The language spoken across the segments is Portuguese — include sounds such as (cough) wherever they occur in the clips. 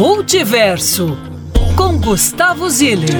Multiverso com Gustavo Ziller.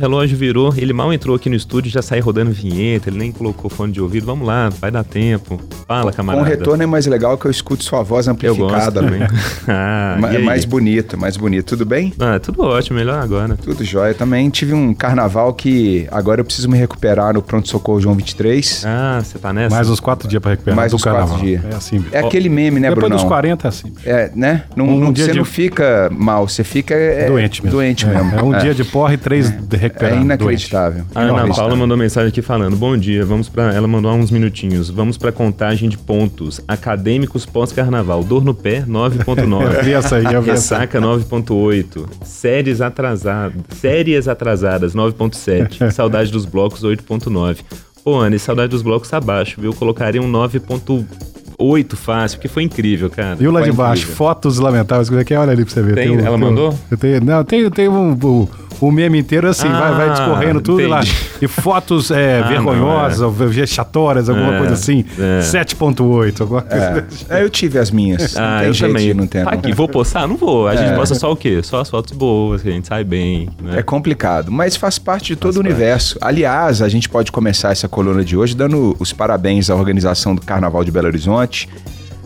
Relógio virou, ele mal entrou aqui no estúdio, já saiu rodando vinheta, ele nem colocou fone de ouvido. Vamos lá, vai dar tempo. Fala, camarada. Com o retorno é mais legal que eu escuto sua voz amplificada. Eu gosto, né? (laughs) ah, (laughs) é mais bonito, mais bonito. Tudo bem? Ah, tudo ótimo, melhor agora. Tudo jóia. Também tive um carnaval que agora eu preciso me recuperar no pronto-socorro João 23. Ah, você tá nessa? Mais uns quatro dias pra recuperar Mais do uns carnaval. quatro dias. É assim. É aquele meme, né, Depois Bruno? dos 40 é assim. É, né? Não, Um dia você de- não fica mal, você fica é, doente mesmo. Doente é, mesmo. É um dia de porra e três de É recuperado. inacreditável. A Ana. Paula mandou mensagem aqui falando: Bom dia, vamos para. Ela mandou há uns minutinhos. Vamos para contagem de pontos. Acadêmicos pós-carnaval. Dor no pé, (laughs) Eu 9,9. vi essa aí, eu vi essa. Ressaca 9.8. Séries atrasadas. Séries atrasadas 9.7. Saudade dos blocos 8.9. Pô, Anne, saudade dos blocos abaixo, viu? Eu colocaria um 9.8 fácil, porque foi incrível, cara. E o lá Foi de baixo, incrível. fotos lamentáveis. Como é que é? Olha ali pra você ver. Tem? um- Ela um- mandou? eu tenho- não, tem, tem um, o, o meme inteiro assim, vai, vai Ah, discorrendo tudo lá. entendi. E fotos é, (laughs) Ah, vergonhosas, ou vexatórias, alguma É, coisa assim. é. 7.8, alguma coisa. É, eu tive as minhas. não Ah, tem eu jeito também. não ter. não. Aqui, vou postar? Não vou. A gente posta só o quê? Só as fotos boas, que a gente sai bem. Né? É complicado, mas faz parte de todo o universo. Aliás, a gente pode começar essa coluna de hoje dando os parabéns à organização do Carnaval de Belo Horizonte,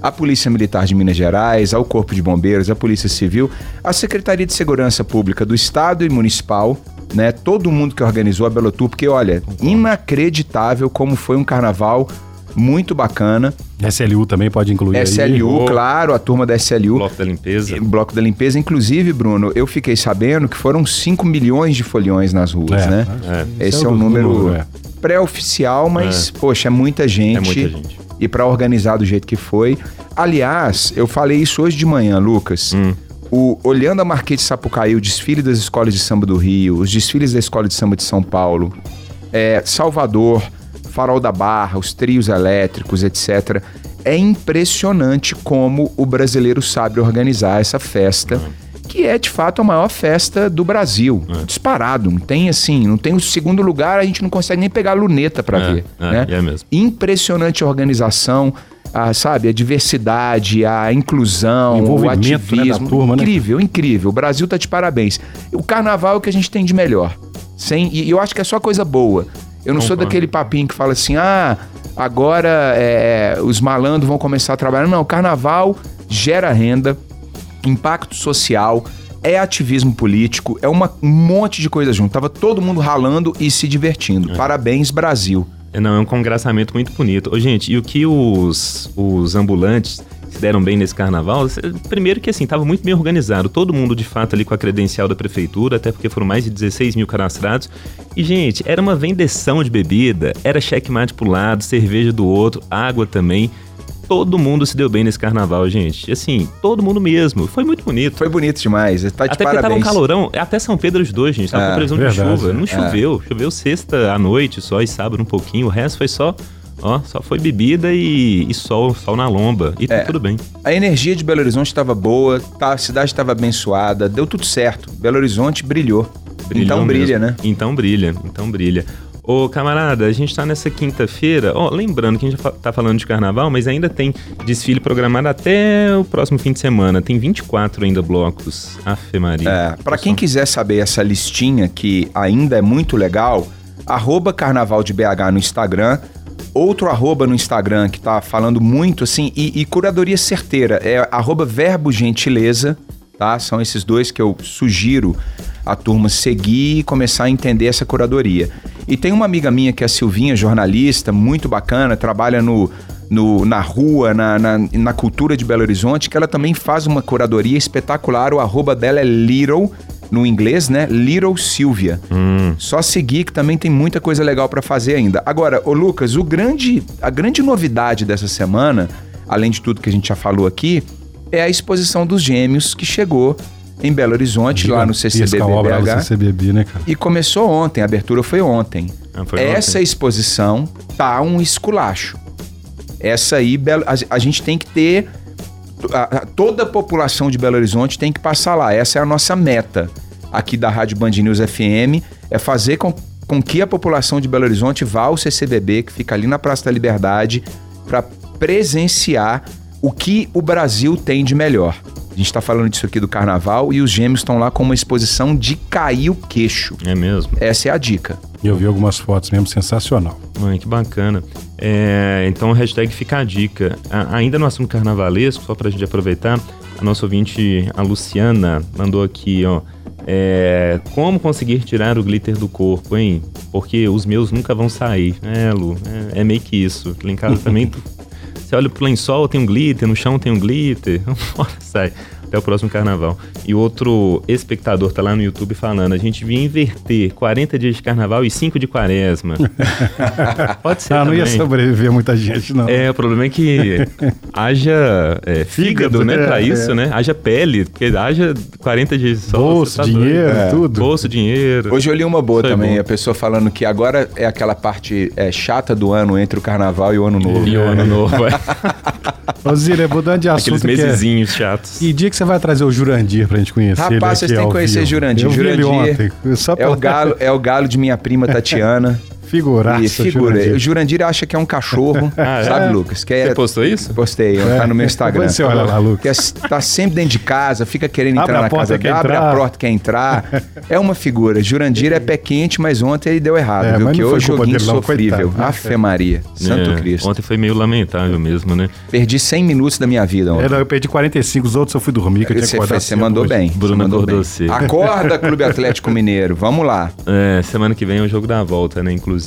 à Polícia Militar de Minas Gerais, ao Corpo de Bombeiros, à Polícia Civil, à Secretaria de Segurança Pública do Estado e Municipal, né? Todo mundo que organizou a Belo Tour, porque olha, inacreditável como foi um carnaval muito bacana. SLU também pode incluir aí. SLU, claro, a turma da SLU. Bloco da limpeza. Bloco da limpeza. Inclusive, Bruno, eu fiquei sabendo que foram 5 milhões de foliões nas ruas, É, né? É, Esse é é um o número número, é. pré-oficial, mas, poxa, é muita gente. é muita gente. E para organizar do jeito que foi. Aliás, eu falei isso hoje de manhã, Lucas. Hum. O, olhando a Marquês de Sapucaí, o desfile das escolas de samba do Rio, os desfiles da Escola de Samba de São Paulo, é, Salvador, Farol da Barra, os trios elétricos, etc. É impressionante como o brasileiro sabe organizar essa festa, que é de fato a maior festa do Brasil. Disparado. Não tem assim, não tem o segundo lugar, a gente não consegue nem pegar a luneta para É, ver. é, né? é mesmo. Impressionante a organização. A, sabe, a diversidade, a inclusão, o né, ativismo. da turma, né? incrível, incrível. O Brasil tá de parabéns. O carnaval é o que a gente tem de melhor. Sem, e eu acho que é só coisa boa. Eu não sou Concordo. daquele papinho que fala assim, ah, agora é, os malandros vão começar a trabalhar. Não, o carnaval gera renda, impacto social, é ativismo político, é uma, um monte de coisa junto. Tava todo mundo ralando e se divertindo. Parabéns, Brasil. É, Não, é um congraçamento muito bonito. Ô, gente, e o que os, os ambulantes se deram bem nesse carnaval? Primeiro que, assim, tava muito bem organizado. Todo mundo, de fato, ali com a credencial da prefeitura, até porque foram mais de 16 mil cadastrados. E, gente, era uma vendeção de bebida, era checkmate pro lado, cerveja do outro, água também. Todo mundo se deu bem nesse carnaval, gente. Assim, todo mundo mesmo. Foi muito bonito. Foi bonito demais. Tá de Até porque tava um parabéns. calorão, até São Pedro os dois, gente. Tava É, com previsão verdade. de chuva. Não choveu. Choveu sexta à noite só e sábado um pouquinho. O resto foi só, ó, só foi bebida e, e sol, sol na lomba. E tá É. tudo bem. A energia de Belo Horizonte estava boa, tá, a cidade estava abençoada, deu tudo certo. Belo Horizonte brilhou. Brilhou então brilha, mesmo. né? Então brilha, então brilha. Ô, camarada, a gente tá nessa quinta-feira, ó, lembrando que a gente fa- tá falando de carnaval, mas ainda tem desfile programado até o próximo fim de semana. Tem 24 ainda blocos. Afe Maria. É, para quem quiser saber essa listinha que ainda é muito legal, arroba Carnaval de BH no Instagram, outro arroba no Instagram que tá falando muito assim, e, e curadoria certeira, é arroba Verbo Gentileza, tá? São esses dois que eu sugiro a turma seguir e começar a entender essa curadoria. E tem uma amiga minha que é a Silvinha, jornalista, muito bacana, trabalha no, no- na rua, na, na, na cultura de Belo Horizonte, que ela também faz uma curadoria espetacular. O arroba dela é Little, no inglês, né? Little Silvia. Só seguir que também tem muita coisa legal pra fazer ainda. Agora, ô Lucas, o grande, a grande novidade dessa semana, além de tudo que a gente já falou aqui, é a exposição dos gêmeos que chegou em Belo Horizonte, lá no CCBB BH. CCBB, né, cara? E começou ontem, a abertura foi ontem. Ah, foi Essa ontem? exposição tá um esculacho. Essa aí, a gente tem que ter. A- a- toda a população de Belo Horizonte tem que passar lá. Essa é a nossa meta aqui da Rádio Band News FM: é fazer com, com que a população de Belo Horizonte vá ao CCBB, que fica ali na Praça da Liberdade, para presenciar o que o Brasil tem de melhor. A gente está falando disso aqui do carnaval e os gêmeos estão lá com uma exposição de cair o queixo. É mesmo? Essa é a dica. Eu vi algumas fotos mesmo, sensacional. Mãe, que bacana. É, então, hashtag fica a dica. A, ainda no assunto carnavalesco, só pra gente aproveitar, a nossa ouvinte, a Luciana, mandou aqui, ó. É, como conseguir tirar o glitter do corpo, hein? Porque os meus nunca vão sair. É, Lu, é, é meio que isso. Lá em casa também, (laughs) você olha pro lençol, tem um glitter, no chão tem um glitter. Fora, (laughs) sai. Até o próximo carnaval. E outro espectador tá lá no YouTube falando: a gente devia inverter 40 dias de carnaval e 5 de quaresma. (laughs) Pode ser. Ah, não ia sobreviver muita gente, não. É, o problema é que (laughs) haja é, fígado, Fígado, né, é, pra isso, é. né? Haja pele, porque haja 40 dias de sol. Bolso, tá dinheiro, É. tudo. Bolso, dinheiro. Hoje eu li uma boa Foi também, bom. a pessoa falando que agora é aquela parte é, chata do ano entre o carnaval e o ano novo. E o ano novo. é. (laughs) Ô, Zira, mudando de Aqueles assunto que é... mesezinhos chatos. Que dia que você vai trazer o Jurandir pra gente conhecer ele Rapaz, vocês aqui têm que conhecer? Jurandir. Eu vi ele Jurandir ontem. Só É pra- o galo, é o galo de minha prima Tatiana. (laughs) Figuraça, e figura. Jurandir. O Jurandir acha que é um cachorro, (laughs) Ah, é? sabe, Lucas? Que é, Você postou isso? Postei, tá no meu Instagram. Você olha lá, Lucas. Que é- tá sempre dentro de casa, fica querendo entrar a na porta, casa dele, abre a porta, quer entrar. (laughs) É uma figura. Jurandir é pé quente, mas ontem ele deu errado, É, viu? Que hoje culpa joguinho dele não, sofrível. coitado. Afe Maria, Santo É, Cristo. Ontem foi meio lamentável mesmo, né? Perdi 100 minutos da minha vida ontem. É, não, eu perdi 45, os outros eu fui dormir, que eu tinha Você, acordado você mandou hoje. bem. Bruno você mandou acordou cedo. Acorda, Clube Atlético (laughs) Mineiro. Vamos lá. É, semana que vem é o jogo da volta, né, inclusive.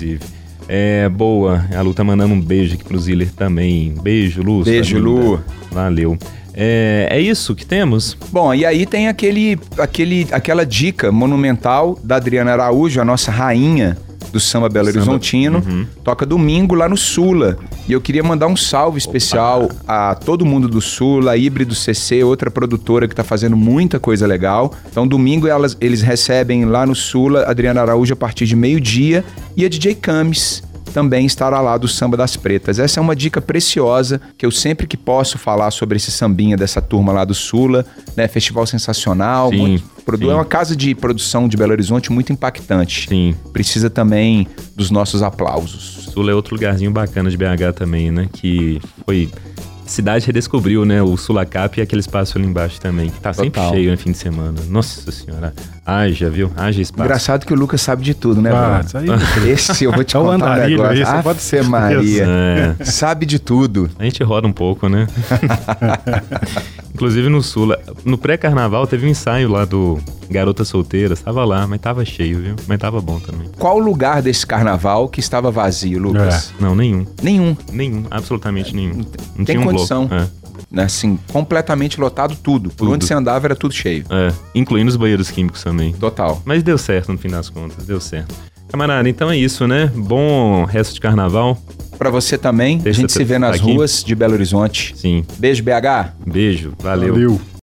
É, boa. A Lu tá mandando um beijo aqui pro Ziller também. Beijo, Lu. Beijo. Lu. Valeu. É, é isso que temos? Bom, e aí tem aquele, aquele, aquela dica monumental da Adriana Araújo, a nossa rainha do samba Belo. Horizontino. Uhum. Toca domingo lá no Sula. E eu queria mandar um salve especial a todo mundo do Sula, a Híbrido CC, outra produtora que tá fazendo muita coisa legal. Então, domingo elas, eles recebem lá no Sula Adriana Araújo a partir de meio-dia e a DJ Camis também estará lá do Samba das Pretas. Essa é uma dica preciosa que eu sempre que posso falar sobre esse sambinha dessa turma lá do Sula, né? Festival sensacional, Sim, muito, produ- é uma casa de produção de Belo Horizonte muito impactante. Sim. Precisa também dos nossos aplausos. Sula é outro lugarzinho bacana de BH também, né? Que foi. A cidade redescobriu, né? O Sulacap e aquele espaço ali embaixo também, que tá sempre Total. cheio no fim de semana. Nossa senhora. Haja, viu? Haja espaço. Engraçado que o Lucas sabe de tudo, né, Ah, Bruno? isso aí. (laughs) Esse eu vou te É contar um negócio. você pode ter Maria. É. Sabe de tudo. A gente roda um pouco, né? (laughs) Inclusive no Sula. No pré-carnaval teve um ensaio lá do Garotas Solteiras. Tava lá, mas tava cheio, viu? Mas tava bom também. Qual o lugar desse carnaval que estava vazio, Lucas? Não, nenhum. Nenhum. Nenhum. Absolutamente nenhum. Não tem um condição. bloco. É. Né? Assim, completamente lotado tudo. Por Tudo. onde você andava era tudo cheio. É, incluindo os banheiros químicos também. Total. Mas deu certo no fim das contas, deu certo. Camarada, então é isso, né? Bom resto de carnaval. Pra você também. A Terça gente se vê nas aqui. ruas de Belo Horizonte. Sim. Beijo, BH. Beijo, valeu. Valeu.